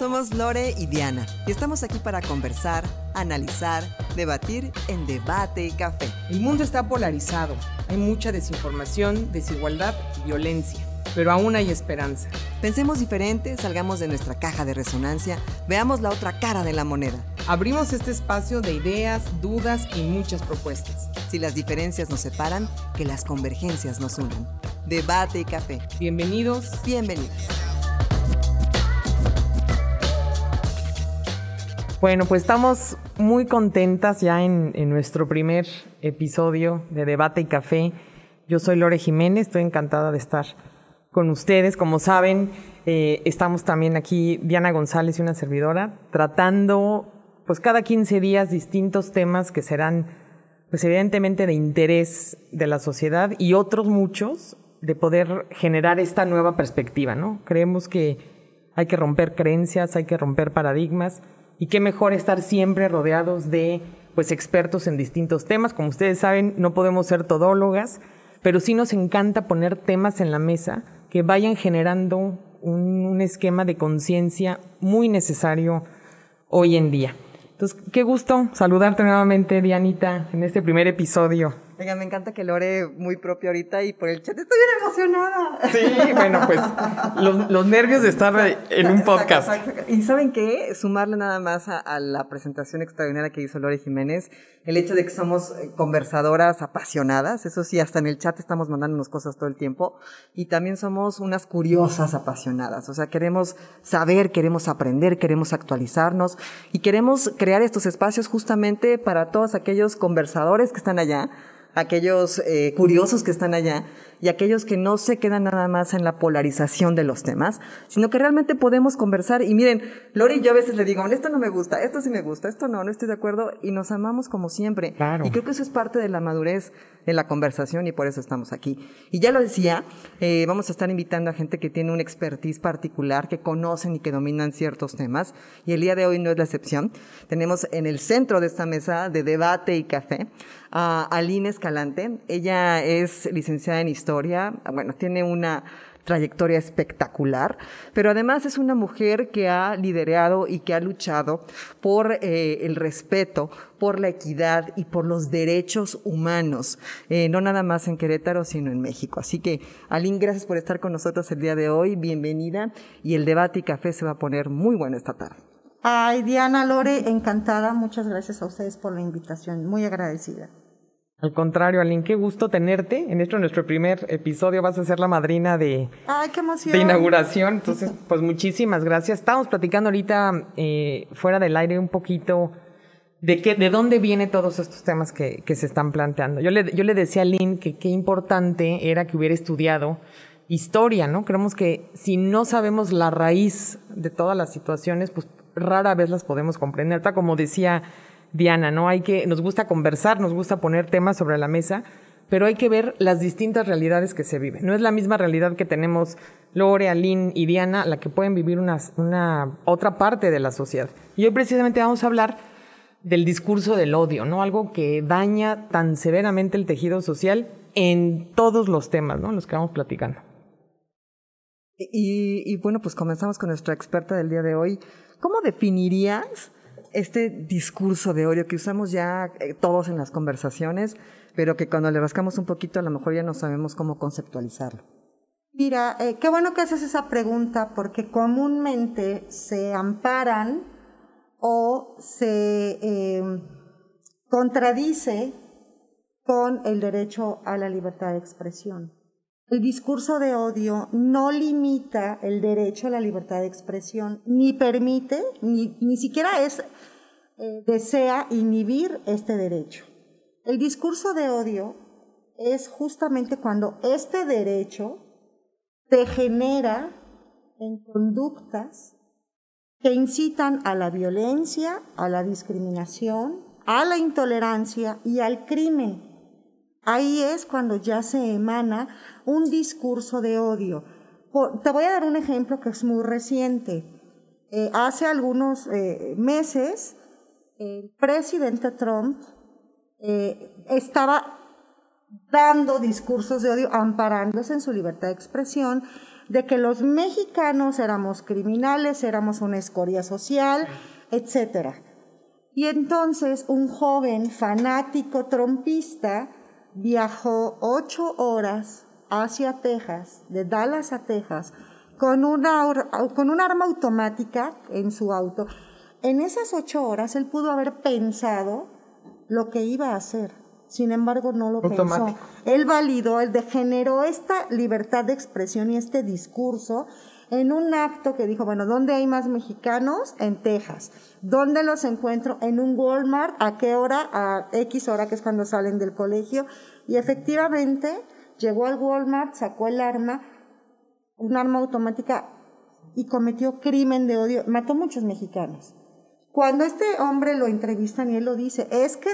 Somos Lore y Diana y estamos aquí para conversar, analizar, debatir en debate y café. El mundo está polarizado, hay mucha desinformación, desigualdad y violencia, pero aún hay esperanza. Pensemos diferente, salgamos de nuestra caja de resonancia, veamos la otra cara de la moneda. Abrimos este espacio de ideas, dudas y muchas propuestas. Si las diferencias nos separan, que las convergencias nos unan. Debate y café. Bienvenidos, bienvenidos. Bueno, pues estamos muy contentas ya en, nuestro primer episodio de Debate y Café. Yo soy Lore Jiménez, estoy encantada de estar con ustedes. Como saben, eh, estamos también aquí Diana González y una servidora tratando pues cada 15 días distintos temas que serán pues evidentemente de interés de la sociedad y otros muchos de poder generar esta nueva perspectiva, ¿no? Creemos que hay que romper creencias, hay que romper paradigmas y qué mejor estar siempre rodeados de pues expertos en distintos temas. Como ustedes saben, no podemos ser todólogas, pero sí nos encanta poner temas en la mesa que vayan generando un, esquema de conciencia muy necesario hoy en día. Entonces, qué gusto saludarte nuevamente, Dianita, en este primer episodio Venga, me encanta que Lore muy propio ahorita y por el chat estoy bien emocionada. Sí, bueno, pues los, nervios de estar en un podcast. Y ¿saben qué? Sumarle nada más a, la presentación extraordinaria que hizo Lore Jiménez, el hecho de que somos eh, conversadoras apasionadas, eso sí, hasta en el chat estamos mandándonos cosas todo el tiempo, y también somos unas curiosas apasionadas, o sea, queremos saber, queremos aprender, queremos actualizarnos y queremos crear estos espacios justamente para todos aquellos conversadores que están allá aquellos eh, curiosos que están allá y aquellos que no se quedan nada más en la polarización de los temas, sino que realmente podemos conversar. Y miren, Lori, yo a veces le digo, esto no me gusta, esto sí me gusta, esto no, no estoy de acuerdo, y nos amamos como siempre. Y creo que eso es parte de la madurez de la conversación y por eso estamos aquí. Y ya lo decía, eh, vamos a estar invitando a gente que tiene un expertise particular, que conocen y que dominan ciertos temas, y el día de hoy no es la excepción. Tenemos en el centro de esta mesa de debate y café a Aline Escalante. Ella es licenciada en historia, bueno, tiene una trayectoria espectacular, pero además es una mujer que ha liderado y que ha luchado por eh, el respeto, por la equidad y por los derechos humanos, eh, no nada más en Querétaro, sino en México. Así que, Aline, gracias por estar con nosotros el día de hoy, bienvenida, y el debate y café se va a poner muy bueno esta tarde. Ay, Diana Lore, encantada, muchas gracias a ustedes por la invitación, muy agradecida. Al contrario, Aline, qué gusto tenerte. En esto, nuestro primer episodio, vas a ser la madrina de, de inauguración. Entonces, pues muchísimas gracias. Estábamos platicando ahorita eh, fuera del aire un poquito de, qué, de dónde vienen todos estos temas que, que se están planteando. Yo le, yo le decía a Aline que qué importante era que hubiera estudiado historia, ¿no? Creemos que si no sabemos la raíz de todas las situaciones, pues rara vez las podemos comprender. como decía Diana, ¿no? Hay que, nos gusta conversar, nos gusta poner temas sobre la mesa, pero hay que ver las distintas realidades que se viven. No es la misma realidad que tenemos Lore, Aline y Diana, la que pueden vivir una, una otra parte de la sociedad. Y hoy precisamente vamos a hablar del discurso del odio, ¿no? Algo que daña tan severamente el tejido social en todos los temas, ¿no? Los que vamos platicando. Y, y bueno, pues comenzamos con nuestra experta del día de hoy. ¿Cómo definirías este discurso de odio que usamos ya eh, todos en las conversaciones, pero que cuando le rascamos un poquito a lo mejor ya no sabemos cómo conceptualizarlo. Mira, eh, qué bueno que haces esa pregunta porque comúnmente se amparan o se eh, contradice con el derecho a la libertad de expresión. El discurso de odio no limita el derecho a la libertad de expresión, ni permite, ni, ni siquiera es, eh, desea inhibir este derecho. El discurso de odio es justamente cuando este derecho te genera en conductas que incitan a la violencia, a la discriminación, a la intolerancia y al crimen. Ahí es cuando ya se emana un discurso de odio. te voy a dar un ejemplo que es muy reciente. Eh, hace algunos eh, meses, el presidente Trump eh, estaba dando discursos de odio, amparándose en su libertad de expresión, de que los mexicanos éramos criminales, éramos una escoria social, etc. Y entonces un joven fanático trompista viajó ocho horas hacia Texas, de Dallas a Texas, con una, con un arma automática en su auto. En esas ocho horas él pudo haber pensado lo que iba a hacer. Sin embargo, no lo pensó. Él validó, él degeneró esta libertad de expresión y este discurso en un acto que dijo, bueno, ¿dónde hay más mexicanos? En Texas. ¿Dónde los encuentro? En un Walmart. ¿A qué hora? A X hora, que es cuando salen del colegio. Y efectivamente, llegó al Walmart, sacó el arma, un arma automática y cometió crimen de odio, mató muchos mexicanos. Cuando este hombre lo entrevistan y él lo dice, es que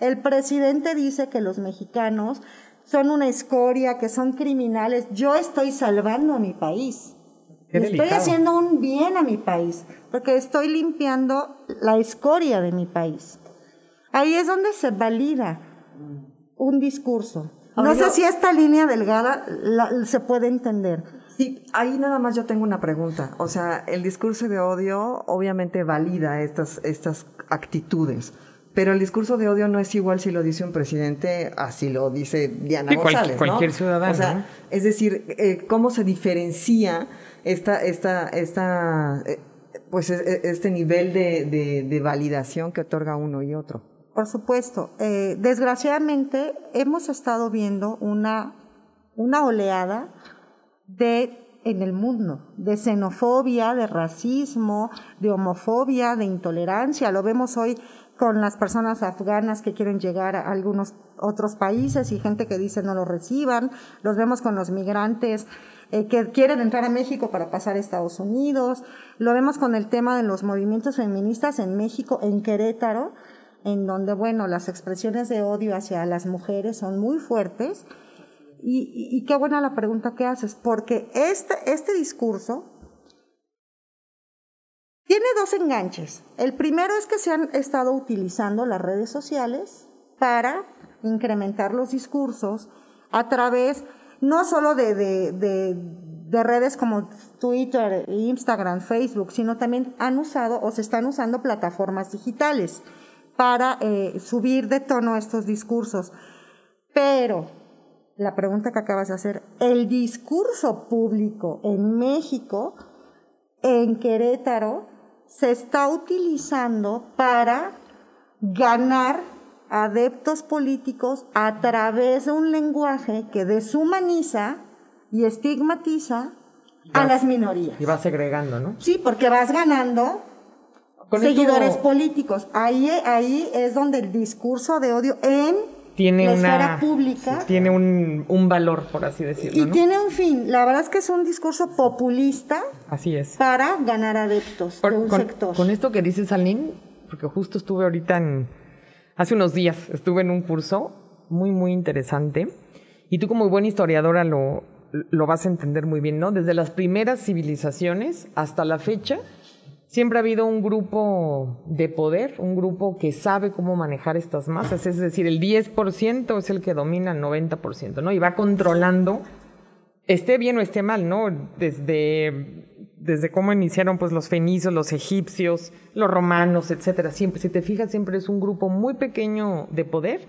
el presidente dice que los mexicanos son una escoria, que son criminales. Yo estoy salvando a mi país. Estoy haciendo un bien a mi país, porque estoy limpiando la escoria de mi país. Ahí es donde se valida un discurso. No sé si esta línea delgada se puede entender. Sí, ahí nada más yo tengo una pregunta. O sea, el discurso de odio obviamente valida estas, estas actitudes. Pero el discurso de odio no es igual si lo dice un presidente, así lo dice Diana González. Cualquier ciudadano. O sea, es decir, eh, ¿cómo se diferencia esta, esta, esta, eh, pues e, e, este nivel de, de validación que otorga uno y otro? Por supuesto. Eh, desgraciadamente hemos estado viendo una, una oleada de en el mundo, de xenofobia, de racismo, de homofobia, de intolerancia. Lo vemos hoy con las personas afganas que quieren llegar a algunos otros países y gente que dice no lo reciban. Los vemos con los migrantes eh, que quieren entrar a México para pasar a Estados Unidos. Lo vemos con el tema de los movimientos feministas en México, en Querétaro, en donde, bueno, las expresiones de odio hacia las mujeres son muy fuertes. Y, qué buena la pregunta que haces, porque este, este discurso tiene dos enganches. El primero es que se han estado utilizando las redes sociales para incrementar los discursos a través no solo de, de redes como Twitter, Instagram, Facebook, sino también han usado o se están usando plataformas digitales para eh, subir de tono estos discursos. Pero la pregunta que acabas de hacer, el discurso público en México, en Querétaro, se está utilizando para ganar adeptos políticos a través de un lenguaje que deshumaniza y estigmatiza a las minorías. Y va segregando, ¿no? Sí, porque vas ganando seguidores políticos. Ahí, ahí es donde el discurso de odio en tiene la una, esfera pública tiene un, un, valor, por así decirlo. Y tiene un fin. La verdad es que es un discurso populista. Así es. Para ganar adeptos de un con, sector. Con esto que dices, Aline, porque justo estuve ahorita en. Hace unos días estuve en un curso muy, muy interesante. Y tú, como buena historiadora, lo, lo vas a entender muy bien, ¿no? Desde las primeras civilizaciones hasta la fecha Siempre ha habido un grupo de poder, un grupo que sabe cómo manejar estas masas, es decir, el 10% es el que domina el 90%, ¿no? Y va controlando, esté bien o esté mal, ¿no? Desde, desde cómo iniciaron pues los fenicios, los egipcios, los romanos, etcétera. Siempre, si te fijas, siempre es un grupo muy pequeño de poder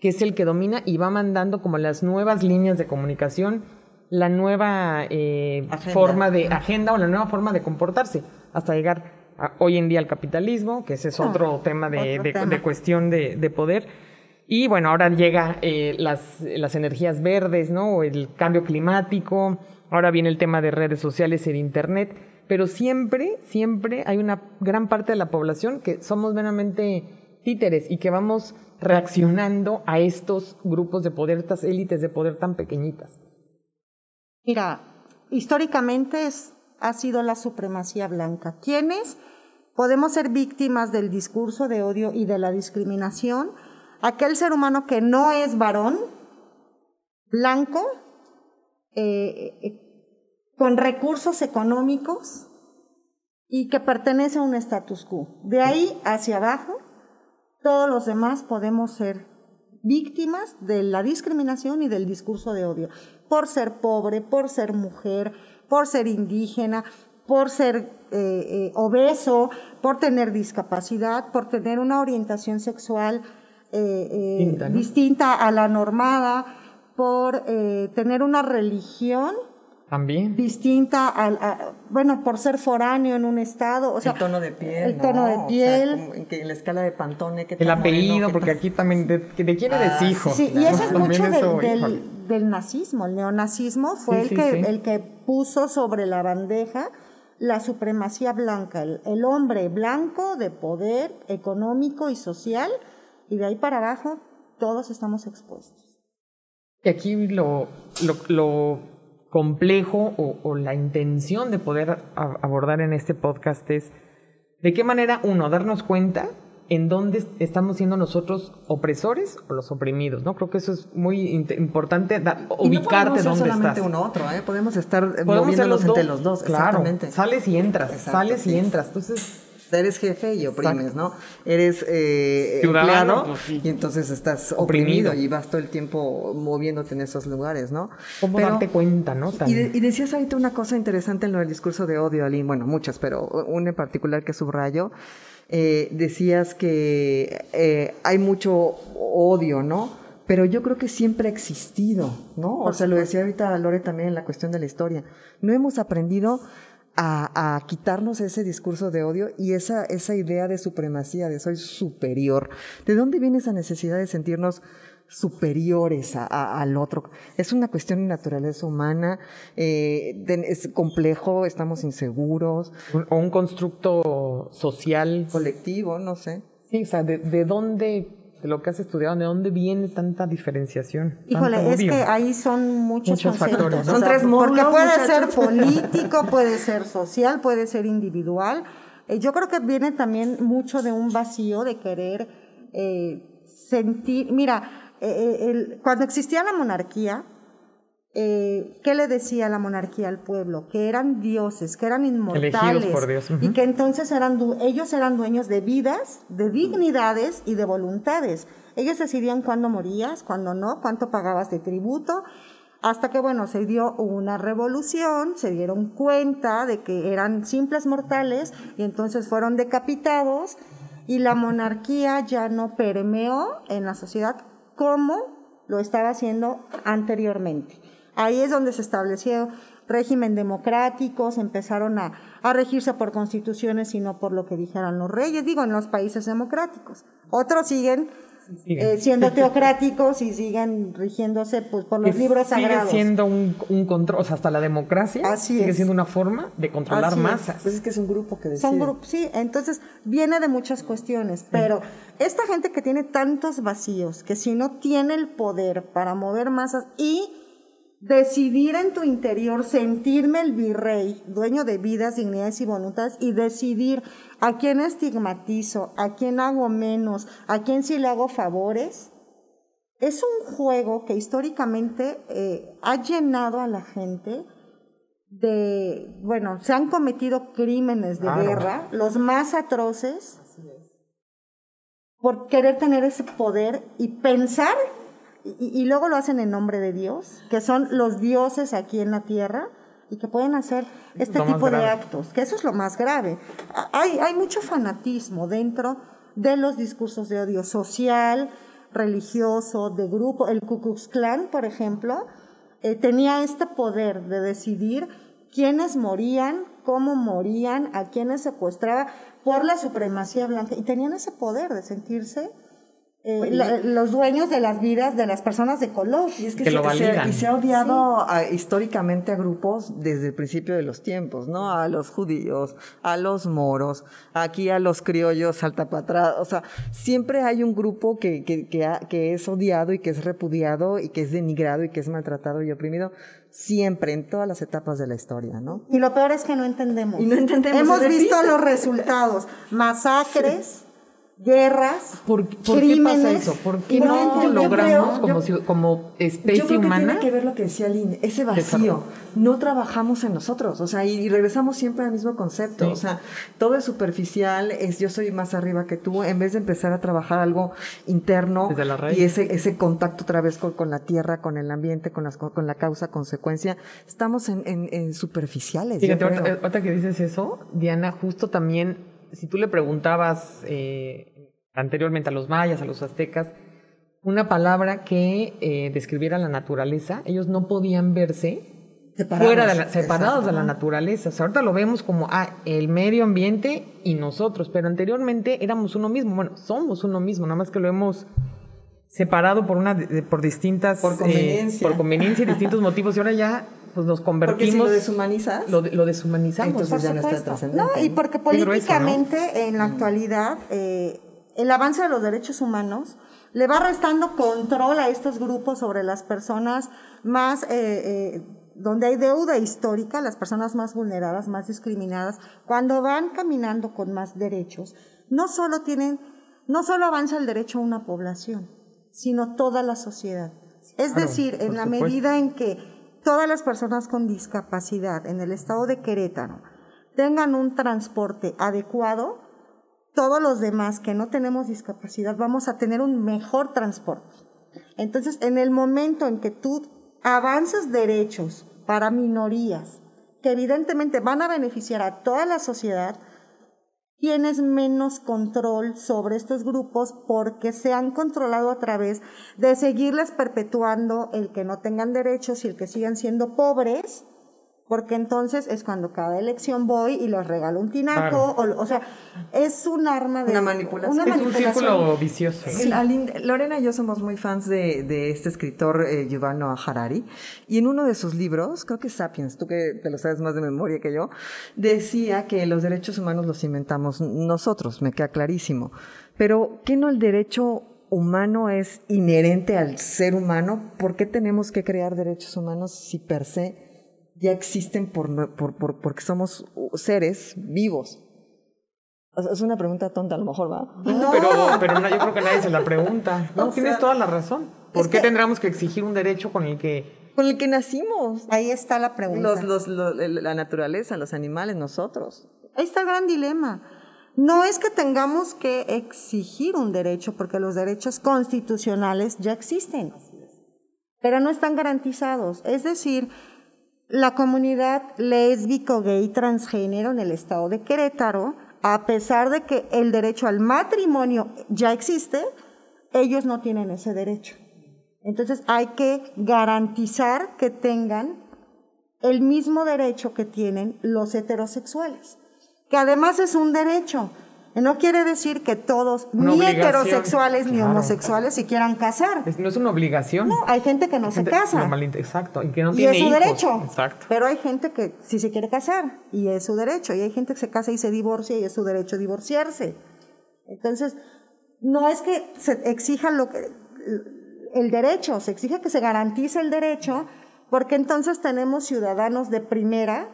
que es el que domina y va mandando como las nuevas líneas de comunicación, la nueva eh, forma de agenda o la nueva forma de comportarse hasta llegar hoy en día al capitalismo, que ese es otro ah, tema de, de, cuestión de, poder. Y bueno, ahora llega eh, las, las energías verdes, ¿no? El cambio climático, ahora viene el tema de redes sociales y Internet, pero siempre, siempre hay una gran parte de la población que somos meramente títeres y que vamos reaccionando a estos grupos de poder, estas élites de poder tan pequeñitas. Mira, históricamente es ha sido la supremacía blanca. ¿Quiénes podemos ser víctimas del discurso de odio y de la discriminación? Aquel ser humano que no es varón, blanco, eh, eh, con recursos económicos y que pertenece a un status quo. De ahí hacia abajo, todos los demás podemos ser víctimas de la discriminación y del discurso de odio, por ser pobre, por ser mujer, por ser indígena, por ser eh, obeso, por tener discapacidad, por tener una orientación sexual eh, Distinta, ¿no? distinta a la normada, por tener una religión También. distinta al, a- bueno, por ser foráneo en un estado, o sea, el tono de piel. el tono ¿no? de O sea, piel. en, que en la escala de Pantone. ¿qué El apellido, moreno, porque aquí también, de, ¿de quién eres Ah, hijo? Sí, y eso es mucho de- eso, híjole. del, del nazismo. El neonazismo fue Sí, el, sí, que, sí. el que puso sobre la bandeja la supremacía blanca, el, el hombre blanco de poder económico y social, y de ahí para abajo todos estamos expuestos. Y aquí lo, lo, lo complejo o, o la intención de poder a- abordar en este podcast es de qué manera, uno, darnos cuenta en dónde estamos siendo nosotros opresores o los oprimidos, ¿no? Creo que eso es muy importante, da- Y no ubicarte ser dónde solamente estás. uno otro, ¿eh? Podemos estar Podemos moviéndonos los entre los dos. Claro, Exactamente. sales y entras, Exacto, sales y entras. Entonces, Eres jefe y oprimes, Exacto. ¿no? Eres eh, empleado pues, sí. y entonces estás Oprimido. oprimido. y vas todo el tiempo moviéndote en esos lugares, ¿no? ¿cómo Pero- darte cuenta, no? Tan- Y, de- y decías ahorita una cosa interesante en lo del discurso de odio, Aline. Bueno, muchas, pero una en particular que subrayo. Eh, decías que eh, hay mucho odio, ¿no? Pero yo creo que siempre ha existido, ¿no? O sea, lo decía ahorita Lore también en la cuestión de la historia. No hemos aprendido a, a quitarnos ese discurso de odio y esa, esa idea de supremacía, de soy superior. ¿De dónde viene esa necesidad de sentirnos superiores a- a- al otro? Es una cuestión de naturaleza humana, eh, de- es complejo, estamos inseguros, o un constructo social. colectivo, no sé. Sí, o sea, ¿de, de dónde, de lo que has estudiado, de dónde viene tanta diferenciación? Híjole, tanto es odio? que ahí son muchos, Muchos conceptos. factores. Son sea, tres Porque módulos, puede ser político, puede ser social, puede ser individual. Eh, yo creo que viene también mucho de un vacío de querer eh, sentir. Mira, eh, el- cuando existía la monarquía, eh, ¿qué le decía la monarquía al pueblo? Que eran dioses, que eran inmortales. Elegidos por Dios. Y que entonces eran ellos eran dueños de vidas, de dignidades y de voluntades. Ellos decidían cuándo morías, cuándo no, cuánto pagabas de tributo, hasta que, bueno, se dio una revolución, se dieron cuenta de que eran simples mortales y entonces fueron decapitados y la monarquía ya no permeó en la sociedad como lo estaba haciendo anteriormente. Ahí es donde se estableció régimen democrático, se empezaron a, a regirse por constituciones y no por lo que dijeran los reyes, digo, en los países democráticos. Otros siguen Siguen. eh, siendo teocráticos y siguen rigiéndose pues, por los libros sigue sagrados. siendo un, un control, o sea, hasta la democracia Así sigue es. siendo una forma de controlar Así es. masas. Pues es que es un grupo que decide. Son grupos, sí, entonces viene de muchas cuestiones, pero esta gente que tiene tantos vacíos, que si no tiene el poder para mover masas y decidir en tu interior, sentirme el virrey, dueño de vidas, dignidades y voluntades, y decidir a quién estigmatizo, a quién hago menos, a quién sí le hago favores, es un juego que históricamente eh, ha llenado a la gente de, bueno, se han cometido crímenes de Claro. guerra, los más atroces, por querer tener ese poder y pensar, y, y luego lo hacen en nombre de Dios, que son los dioses aquí en la tierra, y que pueden hacer este lo tipo de grave. actos, que eso es lo más grave. Hay mucho fanatismo dentro de los discursos de odio social, religioso, de grupo. El Ku Klux Klan, por ejemplo, eh, tenía este poder de decidir quiénes morían, cómo morían, a quiénes secuestraba por la supremacía blanca. Y tenían ese poder de sentirse eh, la- los dueños de las vidas de las personas de color. Y es que, Que se, lo se- validan. y se ha odiado a- históricamente a grupos desde el principio de los tiempos, ¿no? A los judíos, a los moros, aquí a los criollos, salta para atrás. O sea, siempre hay un grupo que, que, que, ha- que es odiado y que es repudiado y que es denigrado y que es maltratado y oprimido. Siempre, en todas las etapas de la historia, ¿no? Y lo peor es que no entendemos. Y no entendemos, Hemos visto los resultados. Masacres, guerras, ¿Por, por crímenes. qué pasa eso? ¿Por qué no logramos creo- como, yo- si- como especie Yo creo que humana? tiene que ver lo que decía Aline, ese vacío. No trabajamos en nosotros, o sea, y, y regresamos siempre al mismo concepto. Sí. O sea, todo es superficial, es yo soy más arriba que tú, en vez de empezar a trabajar algo interno Desde la raíz. y ese, ese contacto otra vez con, con la tierra, con el ambiente, con, las, con la causa, consecuencia, estamos en, en- en superficiales. Fíjate, ahorita, ahorita que dices eso, Diana, justo también, si tú le preguntabas eh, anteriormente a los mayas, a los aztecas, una palabra que eh, describiera la naturaleza, ellos no podían verse Separados. fuera de la, separados de la naturaleza. O sea, ahorita lo vemos como ah, el medio ambiente y nosotros, pero anteriormente éramos uno mismo. Bueno, somos uno mismo, nada más que lo hemos separado por una por distintas Por eh, conveniencia. por conveniencia y distintos motivos y ahora ya pues nos Porque si convertimos lo deshumanizas, lo, de- lo deshumanizamos. Entonces Por ya no está trascendente, No, y porque Qué grueso, ¿no? políticamente en la actualidad eh, el avance de los derechos humanos le va restando control a estos grupos sobre las personas más, eh, eh, donde hay deuda histórica, las personas más vulneradas, más discriminadas, cuando van caminando con más derechos, no solo tienen, no solo avanza el derecho a una población, sino toda la sociedad. Es Claro, decir, en la supuesto. medida en que todas las personas con discapacidad en el estado de Querétaro tengan un transporte adecuado, todos los demás que no tenemos discapacidad vamos a tener un mejor transporte. Entonces, en el momento en que tú avanzas derechos para minorías, que evidentemente van a beneficiar a toda la sociedad, tienes menos control sobre estos grupos porque se han controlado a través de seguirles perpetuando el que no tengan derechos y el que sigan siendo pobres, porque entonces es cuando cada elección voy y les regalo un tinaco, o, o sea, es un arma de Una manipulación. una es un círculo vicioso. El- Aline- Lorena y yo somos muy fans de, de este escritor eh, Yuval Noah Harari y en uno de sus libros, creo que es Sapiens, tú que te lo sabes más de memoria que yo, decía que los derechos humanos los inventamos nosotros, me queda clarísimo. Pero ¿qué no el derecho humano es inherente al ser humano? ¿Por qué tenemos que crear derechos humanos si per se ya existen por, por, por- porque somos uh, seres vivos? O sea, es una pregunta tonta a lo mejor, ¿va? No, pero, yo creo que nadie se la pregunta. No, O tienes sea, toda la razón. ¿Por qué que- tendríamos que exigir un derecho con el que... Con el que nacimos. Ahí está la pregunta. Los, los, los- la naturaleza, los animales, nosotros. Ahí está el gran dilema. No es que tengamos que exigir un derecho, porque los derechos constitucionales ya existen, pero no están garantizados. Es decir, la comunidad lésbico, gay, transgénero en el estado de Querétaro, a pesar de que el derecho al matrimonio ya existe, ellos no tienen ese derecho. Entonces hay que garantizar que tengan el mismo derecho que tienen los heterosexuales, que además es un derecho. No quiere decir que todos, Una ni heterosexuales ni homosexuales, se quieran casar. es- no es una obligación. No, hay gente que no se Gente- casa. Exacto. Y que no y tiene es su hijos. derecho. Exacto. Pero hay gente que sí se quiere casar y es su derecho. Y hay gente que se casa y se divorcia y es su derecho divorciarse. Entonces, no es que se exija lo que, el derecho, se exige que se garantice el derecho, porque entonces tenemos ciudadanos de primera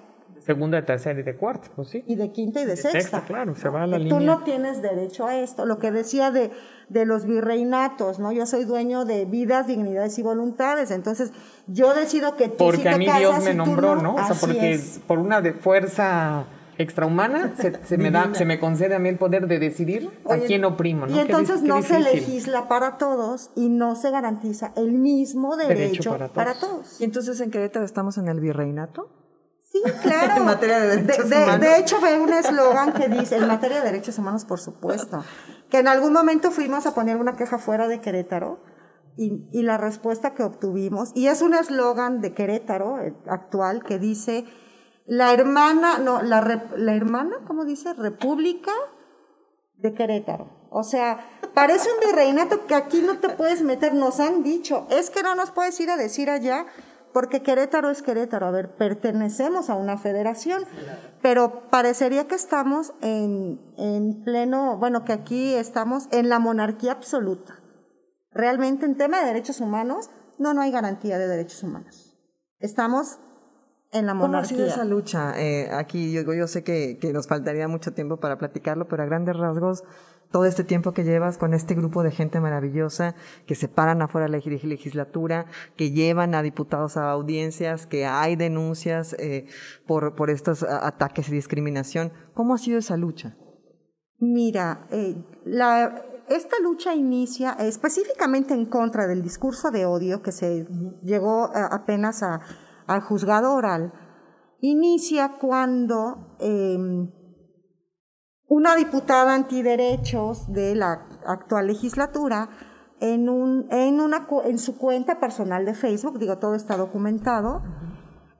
Segunda, de tercera y de cuarta, pues sí. y de quinta y de, De sexta. sexta, claro, se va a la línea. Tú no tienes derecho a esto. Lo que decía de, de los virreinatos, ¿no? Yo soy dueño de vidas, dignidades y voluntades. Entonces, yo decido que tú sí Porque te a mí casas Dios me nombró, ¿no? O sea, Así porque es. por una de fuerza extrahumana se, se me da, se me concede a mí el poder de decidir a Oye, quién oprimo, ¿no? Y entonces qué no se legisla para todos y no se garantiza el mismo derecho, Derecho para para, todos. todos. Y entonces en Querétaro estamos en el virreinato. Sí, claro. En materia de derechos de, humanos. de hecho, veo un eslogan que dice, en materia de derechos humanos, por supuesto, que en algún momento fuimos a poner una queja fuera de Querétaro y, y la respuesta que obtuvimos, y es un eslogan de Querétaro eh, actual que dice, la hermana, no, la, rep- la hermana, ¿cómo dice? República de Querétaro. O sea, parece un virreinato que aquí no te puedes meter, nos han dicho, es que no nos puedes ir a decir allá, porque Querétaro es Querétaro. A ver, pertenecemos a una federación, pero parecería que estamos en, en pleno, bueno, que aquí estamos en la monarquía absoluta. Realmente en tema de derechos humanos, no, no hay garantía de derechos humanos. Estamos en la ¿Cómo ha sido monarquía. esa lucha? Eh, aquí yo, yo sé que, que nos faltaría mucho tiempo para platicarlo, pero a grandes rasgos, todo este tiempo que llevas con este grupo de gente maravillosa que se paran afuera de la leg- legislatura, que llevan a diputados a audiencias, que hay denuncias eh, por, por estos a- ataques y discriminación. ¿Cómo ha sido esa lucha? Mira, eh, esta lucha inicia específicamente en contra del discurso de odio que se llegó eh, apenas a- al juzgado oral. Inicia cuando eh, una diputada antiderechos de la actual legislatura en, un, en, su cuenta personal de Facebook, digo, todo está documentado,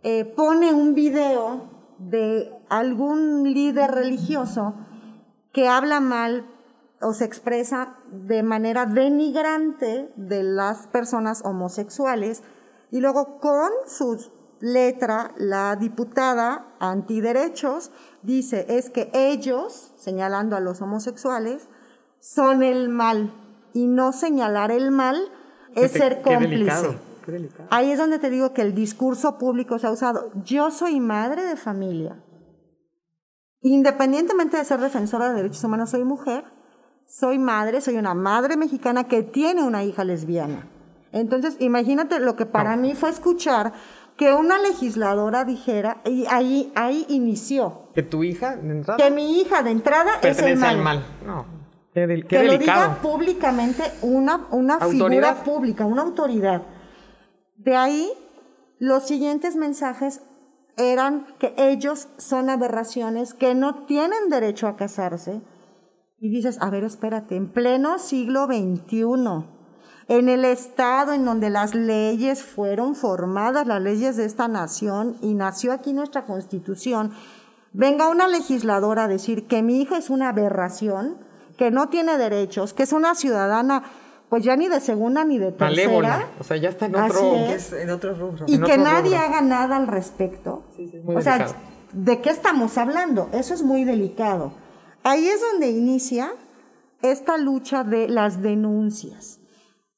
eh, pone un video de algún líder religioso que habla mal o se expresa de manera denigrante de las personas homosexuales y luego con su letra la diputada antiderechos dice es que ellos, señalando a los homosexuales, son el mal y no señalar el mal es Qué- ser qué cómplice. delicado, qué delicado. Ahí es donde te digo que el discurso público se ha usado. Yo soy madre de familia. Independientemente de ser defensora de derechos humanos, soy mujer, soy madre, soy una madre mexicana que tiene una hija lesbiana. Entonces, imagínate lo que para mí fue escuchar que una legisladora dijera, y ahí, ahí inició, Que tu hija, de entrada, que mi hija de entrada es el mal. al mal. No. Qué, del- qué que lo diga públicamente una, una figura pública, una autoridad. De ahí, los siguientes mensajes eran que ellos son aberraciones, que no tienen derecho a casarse. Y dices, a ver, espérate, en pleno siglo XXI, en el estado en donde las leyes fueron formadas, las leyes de esta nación, y nació aquí nuestra constitución, venga una legisladora a decir que mi hija es una aberración, que no tiene derechos, que es una ciudadana, pues ya ni de segunda ni de tercera. Malévola. O sea, ya está en otro. es. en otro rubro. Y en que otro nadie rubro. haga nada al respecto. Sí, sí, muy o sea. ¿de qué estamos hablando? Eso es muy delicado. Ahí es donde inicia esta lucha de las denuncias.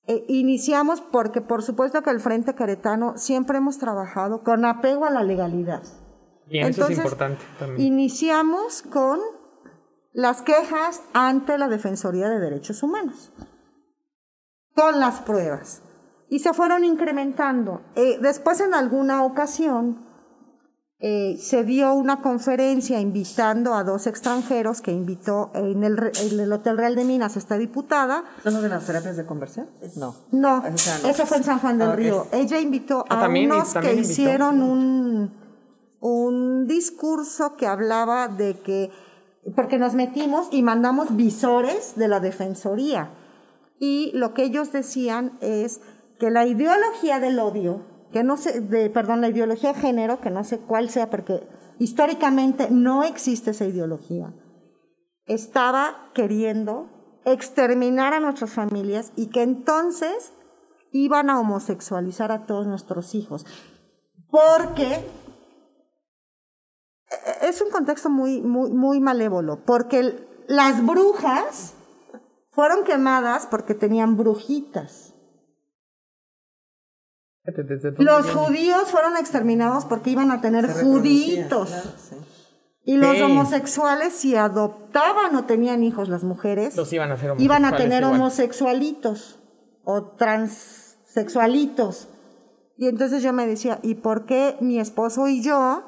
Eh, iniciamos porque, por supuesto, que el Frente Caretano siempre hemos trabajado con apego a la legalidad. Bien, eso es importante también. Iniciamos con las quejas ante la Defensoría de Derechos Humanos, con las pruebas. Y se fueron incrementando. Eh, después, en alguna ocasión, eh, se dio una conferencia invitando a dos extranjeros que invitó en el, re- en el Hotel Real de Minas esta diputada. ¿Son los de las terapias de conversión? No. No, O sea, no. eso fue en San Juan del Ah. Río. Ella invitó Ah, a también- unos también que invitó. hicieron un, un discurso que hablaba de que, porque nos metimos y mandamos visores de la Defensoría. Y lo que ellos decían es que la ideología del odio, que no sé, de, perdón, la ideología de género, que no sé cuál sea, porque históricamente no existe esa ideología, estaba queriendo exterminar a nuestras familias y que entonces iban a homosexualizar a todos nuestros hijos. Porque e- es un contexto muy, muy, muy malévolo, porque las brujas fueron quemadas porque tenían brujitas. Los judíos fueron exterminados porque iban a tener juditos. claro, sí. Y los Sí. homosexuales, si adoptaban o tenían hijos las mujeres, Los iban a iban tener igual. homosexualitos o transsexualitos. Y entonces yo me decía, ¿y por qué mi esposo y yo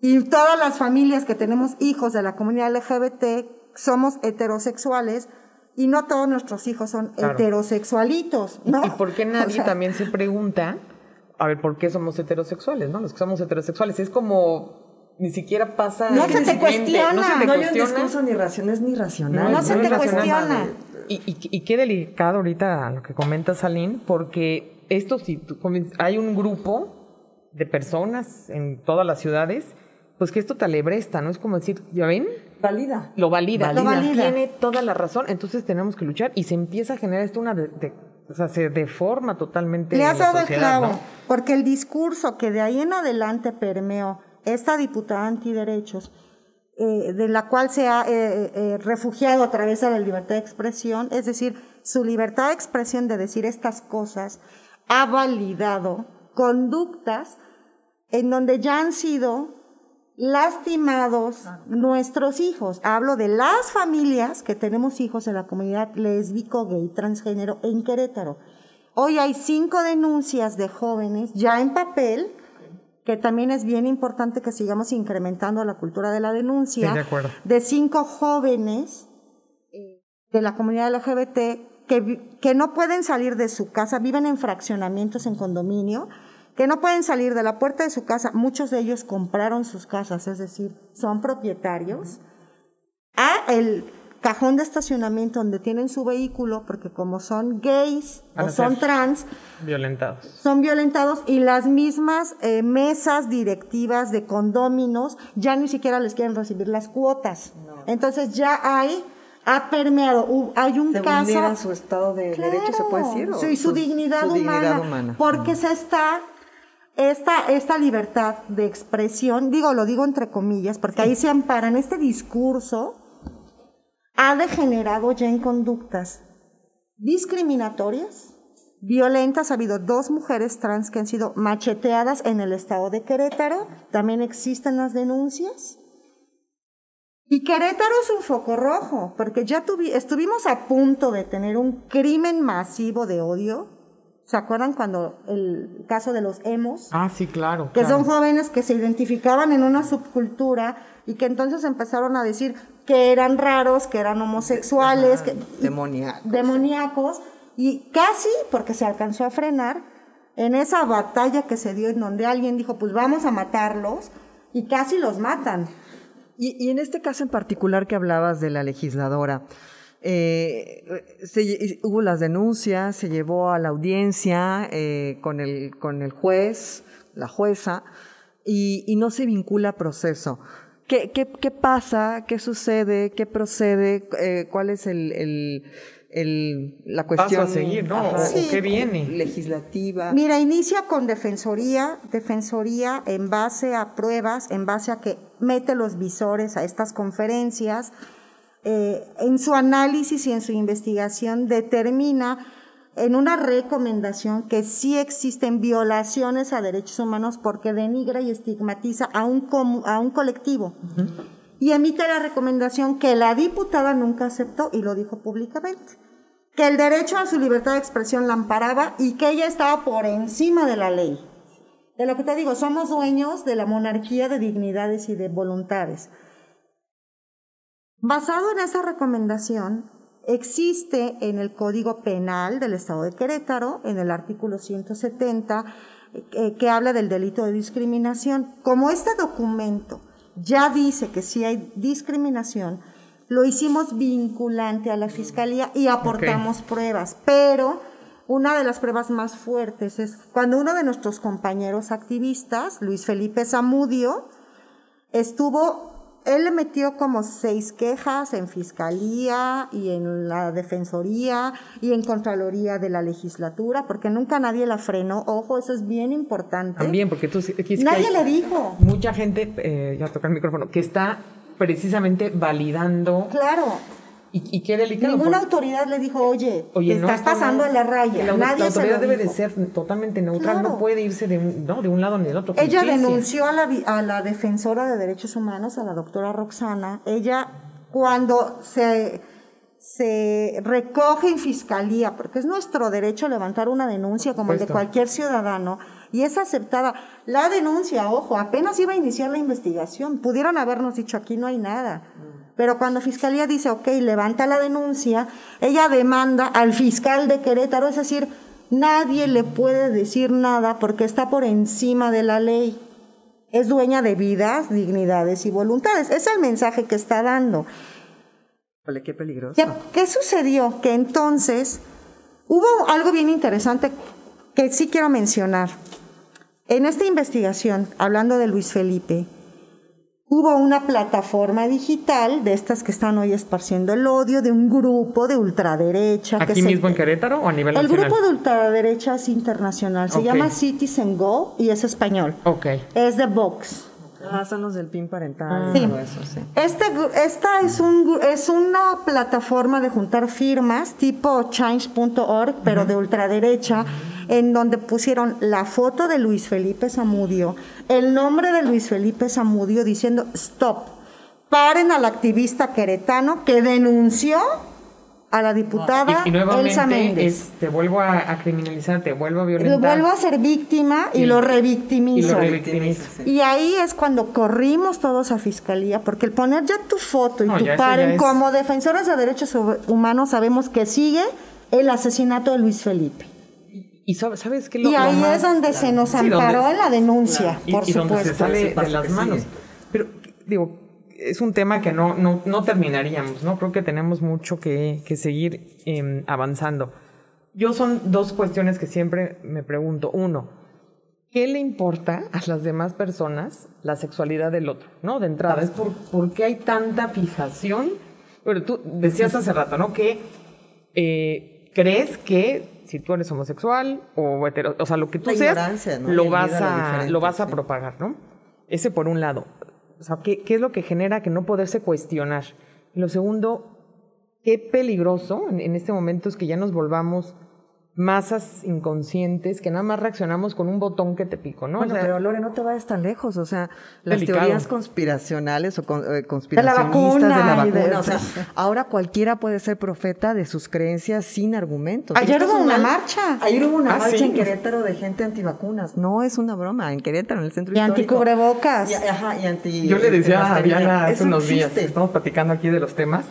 y todas las familias que tenemos hijos de la comunidad LGBT somos heterosexuales y no todos nuestros hijos son Claro. heterosexualitos? ¿no? ¿Y por qué O nadie sea, también se pregunta, a ver, ¿por qué somos heterosexuales, no? Los que somos heterosexuales. Es como, ni siquiera pasa... No se te cuestiona, No se te No hay un discurso ni raciones ni racional. No se no te cuestiona. Y, y, y qué delicado ahorita lo que comenta Salín, porque esto si tú hay un grupo de personas en todas las ciudades, pues que esto te alebresta, ¿no? Es como decir, ¿ya ven? Válida. Lo valida. Lo valida. Tiene toda la razón, entonces tenemos que luchar y se empieza a generar esto una... De, de- o sea, se deforma totalmente Le has la dado el sociedad, clavo, ¿no? porque el discurso que de ahí en adelante permeó esta diputada antiderechos, eh, de la cual se ha eh, eh, refugiado a través de la libertad de expresión, es decir, su libertad de expresión de decir estas cosas, ha validado conductas en donde ya han sido lastimados nuestros hijos. Hablo de las familias que tenemos hijos en la comunidad lésbico, gay, transgénero en Querétaro. Hoy hay cinco denuncias de jóvenes ya en papel, que también es bien importante que sigamos incrementando la cultura de la denuncia, Sí, de acuerdo. de cinco jóvenes eh, de la comunidad LGBT que, que no pueden salir de su casa, viven en fraccionamientos en condominio, que no pueden salir de la puerta de su casa. Muchos de ellos compraron sus casas, es decir, son propietarios. A el cajón de estacionamiento donde tienen su vehículo, porque como son gays Van o son trans, Violentados. son violentados y las mismas eh, mesas directivas de condóminos ya ni siquiera les quieren recibir las cuotas. Entonces ya hay, ha permeado, hay un Se caso... vulnera su estado de derecho, se puede decir. O y su, dignidad, su humana, dignidad humana. Porque se está esta, esta libertad de expresión, digo, lo digo entre comillas, porque ahí se amparan, este discurso ha degenerado ya en conductas discriminatorias, violentas. Ha habido dos mujeres trans que han sido macheteadas en el estado de Querétaro, también existen las denuncias. Y Querétaro es un foco rojo, porque ya tuvi- estuvimos a punto de tener un crimen masivo de odio. ¿Se acuerdan cuando el caso de los emos? Ah, sí, claro. que claro. son jóvenes que se identificaban en una subcultura y que entonces empezaron a decir que eran raros, que eran homosexuales, que, demoníacos, y casi, porque se alcanzó a frenar, en esa batalla que se dio en donde alguien dijo, pues vamos a matarlos, y casi los matan. Y, y en este caso en particular que hablabas de la legisladora, eh, se hubo las denuncias, se llevó a la audiencia eh, con, el, con el juez, la jueza, y, y no se vincula a proceso. ¿Qué, qué, qué pasa? ¿Qué sucede? ¿Qué procede? Eh, ¿Cuál es el, el- el- la Paso a cuestión seguir, ¿no? ajá, Sí. qué viene. legislativa? Mira, inicia con defensoría, defensoría en base a pruebas, en base a que mete los visores a estas conferencias, eh, en su análisis y en su investigación determina en una recomendación que sí existen violaciones a derechos humanos porque denigra y estigmatiza a un, comu- a un colectivo. Y emite la recomendación que la diputada nunca aceptó y lo dijo públicamente que el derecho a su libertad de expresión la amparaba y que ella estaba por encima de la ley. De lo que te digo, somos dueños de la monarquía de dignidades y de voluntades. Basado en esa recomendación, existe en el Código Penal del Estado de Querétaro, en el artículo 170, eh, que habla del delito de discriminación. Como este documento ya dice que sí hay discriminación, lo hicimos vinculante a la Fiscalía y aportamos pruebas, pero una de las pruebas más fuertes es cuando uno de nuestros compañeros activistas, Luis Felipe Zamudio, estuvo, él le metió como seis quejas en fiscalía y en la defensoría y en contraloría de la legislatura, porque nunca nadie la frenó. Ojo, eso es bien importante. También, porque tú es Nadie le dijo. Mucha gente, eh, ya toca el micrófono, que está precisamente validando. Claro. Y, y qué delicado. Ninguna porque- autoridad le dijo, oye, Oye, te no, estás pasando no- de la raya. La, Nadie la se autoridad lo debe de dijo. ser totalmente neutral, Claro. no puede irse de no, de un lado ni del otro. Ella Justicia. denunció a la, a la defensora de derechos humanos, a la doctora Roxana. Ella, cuando se, se recoge en fiscalía, porque es nuestro derecho levantar una denuncia como el de cualquier ciudadano, y es aceptada. La denuncia, ojo, apenas iba a iniciar la investigación. Pudieron habernos dicho aquí no hay nada. Pero cuando Fiscalía dice, ok, levanta la denuncia, ella demanda al fiscal de Querétaro, es decir, nadie le puede decir nada porque está por encima de la ley. Es dueña de vidas, dignidades y voluntades. Es el mensaje que está dando. Qué peligroso. ¿Qué, qué sucedió? Que entonces hubo algo bien interesante que sí quiero mencionar. En esta investigación, hablando de Luis Felipe, hubo una plataforma digital de estas que están hoy esparciendo el odio, de un grupo de ultraderecha. que ¿Aquí se- mismo en Querétaro o a nivel El nacional? grupo de ultraderecha es internacional, se Ok. llama Citizen Go y es español. Ok. Es de Vox. Ah, son los del PIN parental. Sí. Todo eso, sí. Este, gru- esta es, un, gru- es una plataforma de juntar firmas tipo change.org, pero de ultraderecha, en donde pusieron la foto de Luis Felipe Zamudio, el nombre de Luis Felipe Zamudio diciendo, stop, paren al activista queretano que denunció a la diputada y, y Elsa Méndez. es, te vuelvo a, a criminalizar, te vuelvo a violentar. Lo vuelvo a ser víctima y, Y- lo Y revictimizo. lo revictimizo. Y ahí es cuando corrimos todos a fiscalía, porque el poner ya tu foto y No, tu paren como defensores de derechos humanos sabemos que sigue el asesinato de Luis Felipe. Y sab- sabes qué lo- Y lo ahí más- es donde se nos Sí, amparó en la denuncia, y, por y donde se supuesto. sale Sí, de las que manos. sí. Pero, digo, es un tema que no, no, no terminaríamos, ¿no? Creo que tenemos mucho que, que seguir em, avanzando. Yo son dos cuestiones que siempre me pregunto. Uno, ¿qué le importa a las demás personas la sexualidad del otro? ¿No? De entrada, es por, por qué hay tanta fijación. Pero tú decías hace rato, ¿no? Que eh, crees que si tú eres homosexual o hetero, o sea, lo que tú La seas, lo vas a lo vas a sí. propagar, ¿no? Ese por un lado. O sea, ¿qué, qué es lo que genera que no poderse cuestionar? Y lo segundo, qué peligroso en, en este momento es que ya nos volvamos masas inconscientes que nada más reaccionamos con un botón que te pico, ¿no? Bueno, O sea, pero Lore, no te vayas tan lejos. O sea, las Delicado. teorías conspiracionales o con- eh, conspiracionistas vacuna de la y de- vacuna. O sea, ahora cualquiera puede ser profeta de sus creencias sin argumentos. Ayer hubo un una marcha. Ayer hubo una Ah, marcha sí. en Querétaro de gente antivacunas. No es una broma. En Querétaro, en el centro Y histórico. anticubrebocas. Y, ajá, y anti. Yo le decía a. Diana hace unos días, estamos platicando aquí de los temas,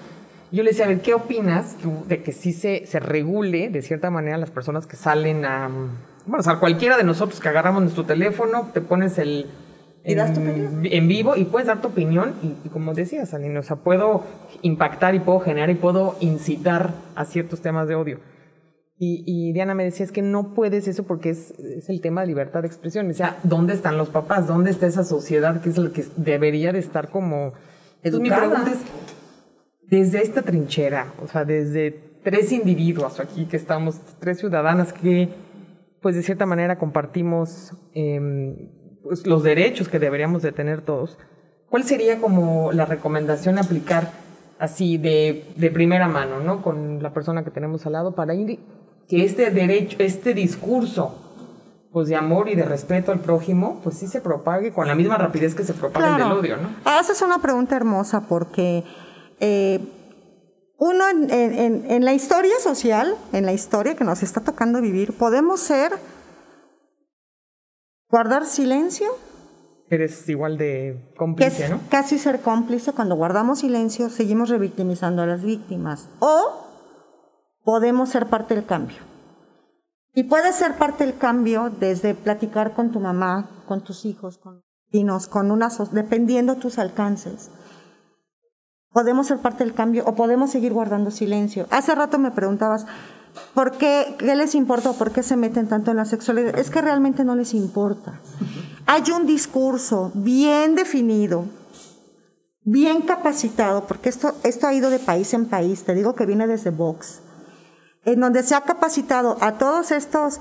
yo le decía, a ver, ¿qué opinas tú de que sí se, se regule de cierta manera las personas que salen a... Bueno, o sea, cualquiera de nosotros que agarramos nuestro teléfono, te pones el... Y das tu en, opinión. en vivo y puedes dar tu opinión y, y como decías, Aline, o sea, puedo impactar y puedo generar y puedo incitar a ciertos temas de odio. Y, y Diana me decía, es que no puedes eso porque es, es el tema de libertad de expresión. Me decía, ¿dónde están los papás? ¿Dónde está esa sociedad que es la que debería de estar como... Entonces, mi Educada. pregunta es, desde esta trinchera, o sea, desde tres individuos aquí que estamos, tres ciudadanas que, pues de cierta manera compartimos em, pues, los derechos que deberíamos de tener todos, ¿cuál sería como la recomendación a aplicar así de, de primera mano, ¿no? Con la persona que tenemos al lado para ir que este derecho, este discurso pues de amor y de respeto al prójimo, pues sí se propague con la misma rapidez que se propaga el del odio, ¿no? Haces una pregunta hermosa porque eh, uno en, en- en- la historia social, en la historia que nos está tocando vivir, podemos ser guardar silencio, Eres igual de cómplice, ¿no? casi ser cómplice. Cuando guardamos silencio, seguimos revictimizando a las víctimas. O podemos ser parte del cambio. Y puedes ser parte del cambio desde platicar con tu mamá, con tus hijos, con vecinos, con una so- dependiendo tus alcances. Podemos ser parte del cambio o podemos seguir guardando silencio. Hace rato me preguntabas, ¿por qué, qué les importa o por qué se meten tanto en la sexualidad? Es que realmente no les importa. Hay un discurso bien definido, bien capacitado, porque esto, esto ha ido de país en país, te digo que viene desde Vox, en donde se ha capacitado a todos estos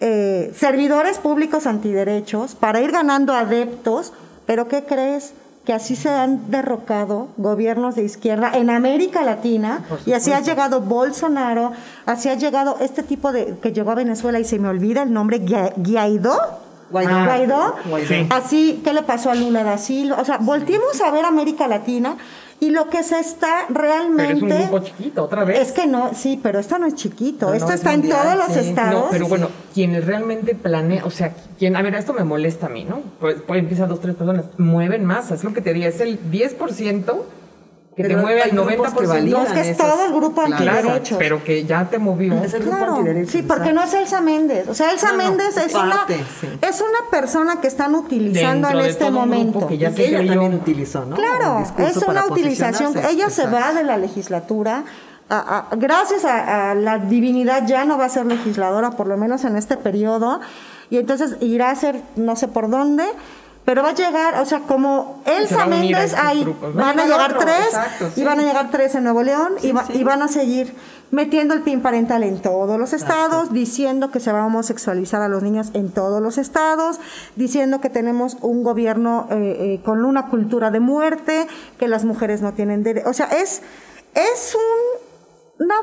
eh, servidores públicos antiderechos para ir ganando adeptos, pero ¿qué crees? Que así se han derrocado gobiernos de izquierda en América Latina y así ha llegado Bolsonaro, así ha llegado este tipo de que llegó a Venezuela y se me olvida el nombre, Gua- Guaidó. Guaidó. Ah, Guaidó. Guaidó. Sí. Así, ¿qué le pasó a Lula da Silva? O sea, volteemos a ver América Latina y lo que se está Pero realmente... es un grupo chiquito, otra vez. Es que no, sí, pero esto no es chiquito. No, esto no, es está en mundial, todos los estados. No, pero bueno, quienes realmente planean, o sea, quien, a ver, esto me molesta a mí, ¿no? Pues, pues empiezan dos, tres personas, mueven más, es lo que te diría, es el 10% que te Pero mueve hay al grupos que 90%. validan No, es que es esos- todo el grupo Claro. Claro, antiderechos. pero que ya te movió. Es el grupo Claro, antiderechos, sí, porque no es Elsa Méndez. O sea, Elsa No, no, Méndez es, parte, una, sí. es una persona que están utilizando Dentro en de este grupo momento. que ya Y se que ella creyó- también utilizó, ¿no? Claro, es una utilización. Ella se va de la legislatura. a- a- gracias a, a la divinidad ya no va a ser legisladora, por lo menos en este periodo. Y entonces irá a ser no sé por dónde. Pero va a llegar, o sea, como Elsa Méndez, grupos, ¿no? van a llegar otro, tres, exacto, y van a llegar tres en Nuevo León, y, va- sí. y van a seguir metiendo el pin parental en todos los estados, diciendo que se va a homosexualizar a los niños en todos los estados, diciendo que tenemos un gobierno eh, eh, con una cultura de muerte, que las mujeres no tienen derecho. O sea, es, es un- una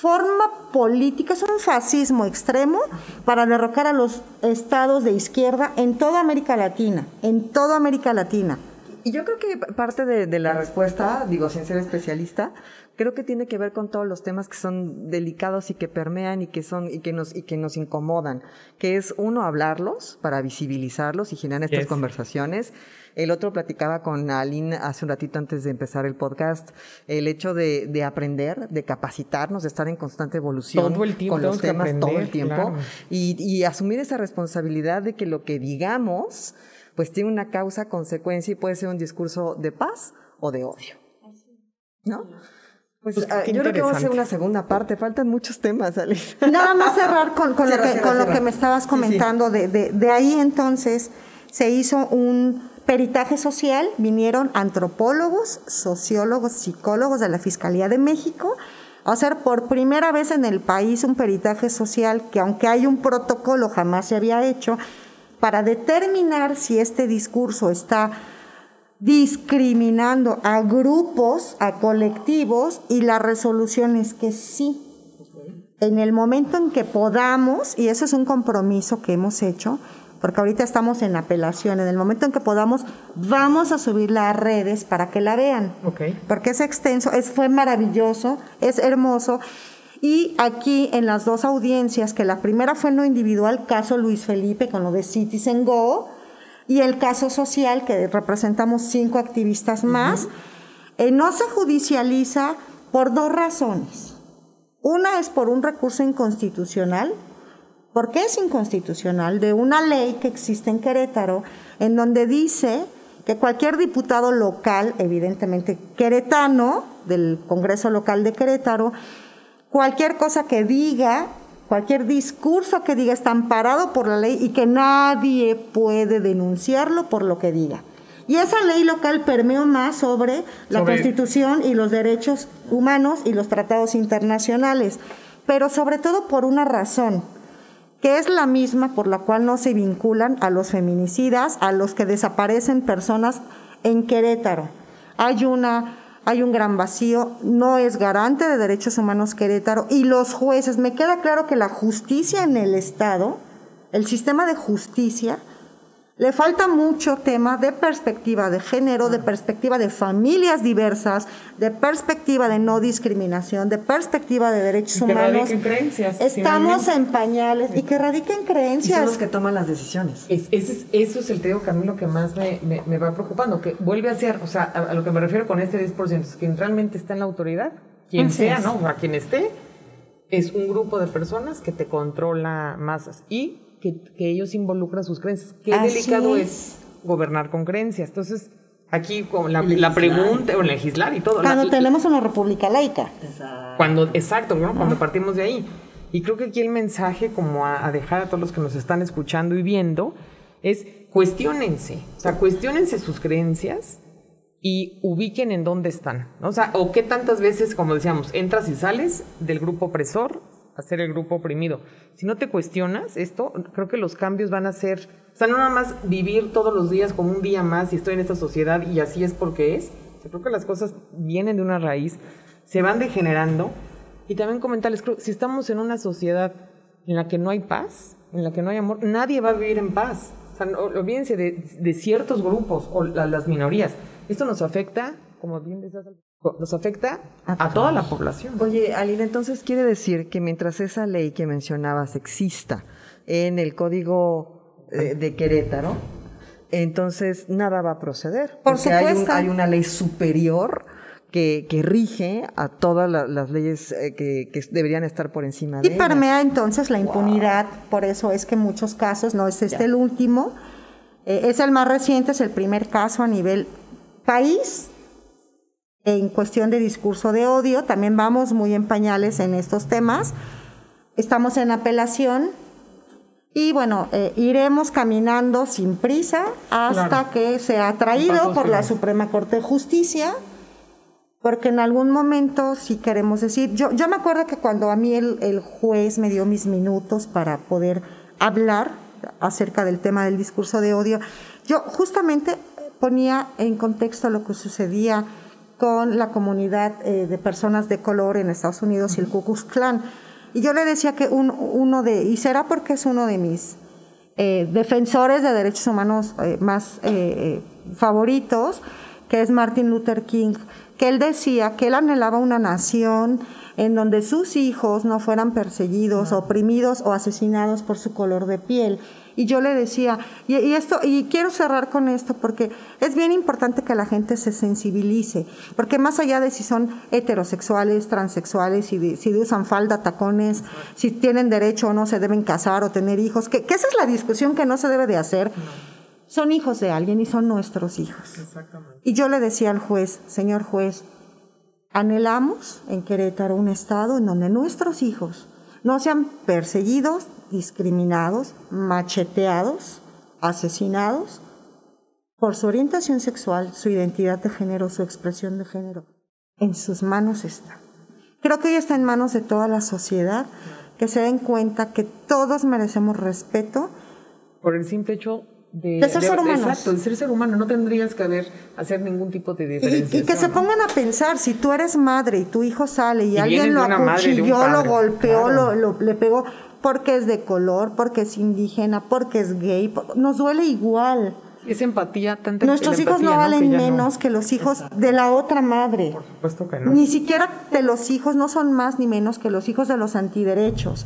forma política, es un fascismo extremo para derrocar a los estados de izquierda en toda América Latina, en toda América Latina. Y yo creo que parte de, la respuesta, digo, sin ser especialista, creo que tiene que ver con todos los temas que son delicados y que permean y que son y que nos y que nos incomodan, que es uno hablarlos para visibilizarlos y generar estas yes. conversaciones. El otro platicaba con Aline hace un ratito antes de empezar el podcast, el hecho de, de aprender, de capacitarnos, de estar en constante evolución todo el tiempo, con los temas aprender, todo el tiempo claro. y, y asumir esa responsabilidad de que lo que digamos pues tiene una causa, consecuencia y puede ser un discurso de paz o de odio. ¿No? Pues, Pues, ah, yo creo que vamos a hacer una segunda parte. Faltan muchos temas, Alice. Nada más cerrar con, lo, que, cierra, con lo cierra. que me estabas Sí, sí. comentando. De, de, de ahí entonces se hizo un peritaje social, vinieron antropólogos, sociólogos, psicólogos de la Fiscalía de México a hacer por primera vez en el país un peritaje social que aunque hay un protocolo jamás se había hecho para determinar si este discurso está discriminando a grupos, a colectivos, y la resolución es que sí. En el momento en que podamos, y eso es un compromiso que hemos hecho, porque ahorita estamos en apelación, en el momento en que podamos, vamos a subirla a redes para que la vean. Ok. Porque es extenso, es, fue maravilloso, es hermoso. Y aquí en las dos audiencias, que la primera fue en lo individual, caso Luis Felipe con lo de Citizen Go, y el caso social, que representamos cinco activistas más, eh, no se judicializa por dos razones. Una es por un recurso inconstitucional. ¿Por qué es inconstitucional? De una ley que existe en Querétaro, en donde dice que cualquier diputado local, evidentemente queretano, del Congreso Local de Querétaro, cualquier cosa que diga, cualquier discurso que diga está amparado por la ley y que nadie puede denunciarlo por lo que diga. Y esa ley local permeó más sobre la Sobre- Constitución y los derechos humanos y los tratados internacionales, pero sobre todo por una razón, que es la misma por la cual no se vinculan a los feminicidas, a los que desaparecen personas en Querétaro. Hay una hay un gran vacío, no es garante de derechos humanos Querétaro y los jueces, me queda claro que la justicia en el Estado, el sistema de justicia, le falta mucho tema de perspectiva de género, de perspectiva de familias diversas, de perspectiva de no discriminación, de perspectiva de derechos Y que humanos. radiquen creencias, Estamos finalmente. en pañales y que radiquen Y son creencias. los que toman las decisiones. Es- ese es- eso es el te digo que a mí lo que más me, me- me va preocupando, que vuelve a ser, o sea, a, a lo que me refiero con este 10%, es quien realmente está en la autoridad, quien Así sea, es. ¿no? O sea, quien esté, es un grupo de personas que te controla masas y que, que ellos involucran sus creencias. Qué Así delicado es. es. gobernar con creencias. Entonces, aquí con la, la pregunta, o legislar y todo. Cuando la- tenemos una república laica. cuando, exacto, ¿no? Cuando partimos de ahí. Y creo que aquí el mensaje, como a, a dejar a todos los que nos están escuchando y viendo, es cuestionense. O sea, cuestionense sus creencias y ubiquen en dónde están. ¿no? O sea, o qué tantas veces, como decíamos, entras y sales del grupo opresor a ser el grupo oprimido. Si no te cuestionas esto, creo que los cambios van a ser, o sea, no nada más vivir todos los días como un día más y estoy en esta sociedad y así es porque es. Creo que las cosas vienen de una raíz, se van degenerando. Y también comentarles, creo, si estamos en una sociedad en la que no hay paz, en la que no hay amor, nadie va a vivir en paz. O sea, no- olvídense de, ciertos grupos o la- las minorías. Esto nos afecta, como bien decías, nos afecta a toda la población. Oye, Aline, entonces quiere decir que mientras esa ley que mencionabas exista en el código eh, de Querétaro, entonces nada va a proceder. Por porque hay, un- supuesto. hay una ley superior que, que rige a todas la- las leyes eh, que, que deberían estar por encima Y de ella. permea entonces la impunidad, por eso es que en muchos casos, no es este el último, eh, es el más reciente, es el primer caso a nivel país en cuestión de discurso de odio, también vamos muy en pañales en estos temas, estamos en apelación y bueno, eh, iremos caminando sin prisa hasta Claro. que sea traído por la. Suprema Corte de Justicia porque en algún momento, si queremos decir, yo, yo me acuerdo que cuando a mí el, el juez me dio mis minutos para poder hablar acerca del tema del discurso de odio, yo justamente ponía en contexto lo que sucedía con la comunidad eh, de personas de color en Estados Unidos y el Ku Klux Klan. Y yo le decía que un, uno de, y será porque es uno de mis eh, defensores de derechos humanos eh, más favoritos, que es Martin Luther King, que él decía que él anhelaba una nación en donde sus hijos no fueran perseguidos, oprimidos o asesinados por su color de piel. Y yo le decía, y, esto, y quiero cerrar con esto porque es bien importante que la gente se sensibilice, porque más allá de si son heterosexuales, transexuales, si, si usan falda, tacones, si tienen derecho o no se deben casar o tener hijos, que, esa es la discusión que no se debe de hacer. Son hijos de alguien y son nuestros hijos. Y yo le decía al juez, señor juez, anhelamos en Querétaro un estado en donde nuestros hijos no sean perseguidos, discriminados, macheteados, asesinados por su orientación sexual, su identidad de género, su expresión de género. En sus manos está. Creo que hoy está en manos de toda la sociedad que se den cuenta que todos merecemos respeto. Por el simple hecho de, ser ser humano. Exacto, de ser ser humano. No tendrías que haber, hacer ningún tipo de diferencia. Y, que se pongan a pensar, si tú eres madre y tu hijo sale y, alguien lo acuchilló, lo golpeó, lo, le pegó, porque es de color, porque es indígena, porque es gay, nos duele igual. Es empatía, tanta Nuestros hijos no valen menos que los hijos de la otra madre. Por supuesto que no. Ni siquiera de los hijos no son más ni menos que los hijos de los antiderechos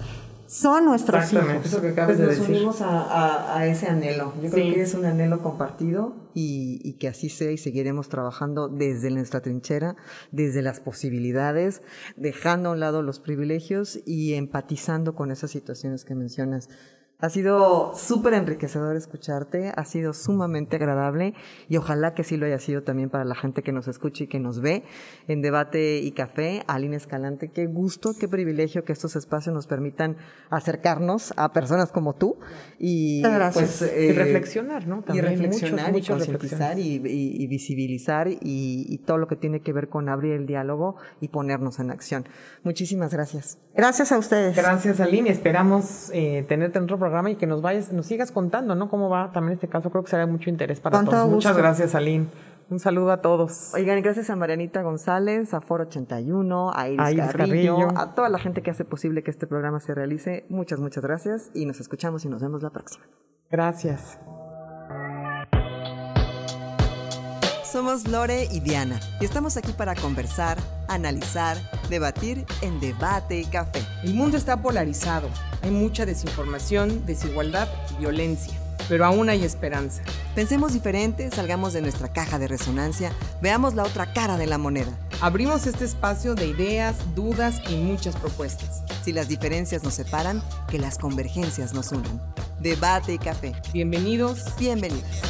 son nuestros hijos. Eso que acabas pues nos unimos a, ese anhelo. Yo creo que es un anhelo compartido y, y, que así sea y seguiremos trabajando desde nuestra trinchera, desde las posibilidades, dejando a un lado los privilegios y empatizando con esas situaciones que mencionas. Ha sido súper enriquecedor escucharte, ha sido sumamente agradable y ojalá que sí lo haya sido también para la gente que nos escucha y que nos ve en Debate y Café. Aline Escalante, qué gusto, qué privilegio que estos espacios nos permitan acercarnos a personas como tú y, pues, y eh, reflexionar, ¿no? y reflexionar y concientizar y, y, visibilizar y todo lo que tiene que ver con abrir el diálogo y ponernos en acción. Muchísimas gracias. Gracias a ustedes. Gracias, Aline. Esperamos eh, tenerte en otro programa y que nos vayas, nos sigas contando, ¿no? Cómo va también este caso. Creo que será mucho interés para todos. Muchas gracias, Aline. Un saludo a todos. Oigan, gracias a Marianita González, a Foro 81, a Iris, Carrillo, a toda la gente que hace posible que este programa se realice. Muchas, muchas gracias y nos escuchamos y nos vemos la próxima. Gracias. Somos Lore y Diana y estamos aquí para conversar, analizar, debatir en debate y café. El mundo está polarizado, hay mucha desinformación, desigualdad y violencia, pero aún hay esperanza. Pensemos diferente, salgamos de nuestra caja de resonancia, veamos la otra cara de la moneda. Abrimos este espacio de ideas, dudas y muchas propuestas. Si las diferencias nos separan, que las convergencias nos unan. Debate y café. Bienvenidos. Bienvenidas.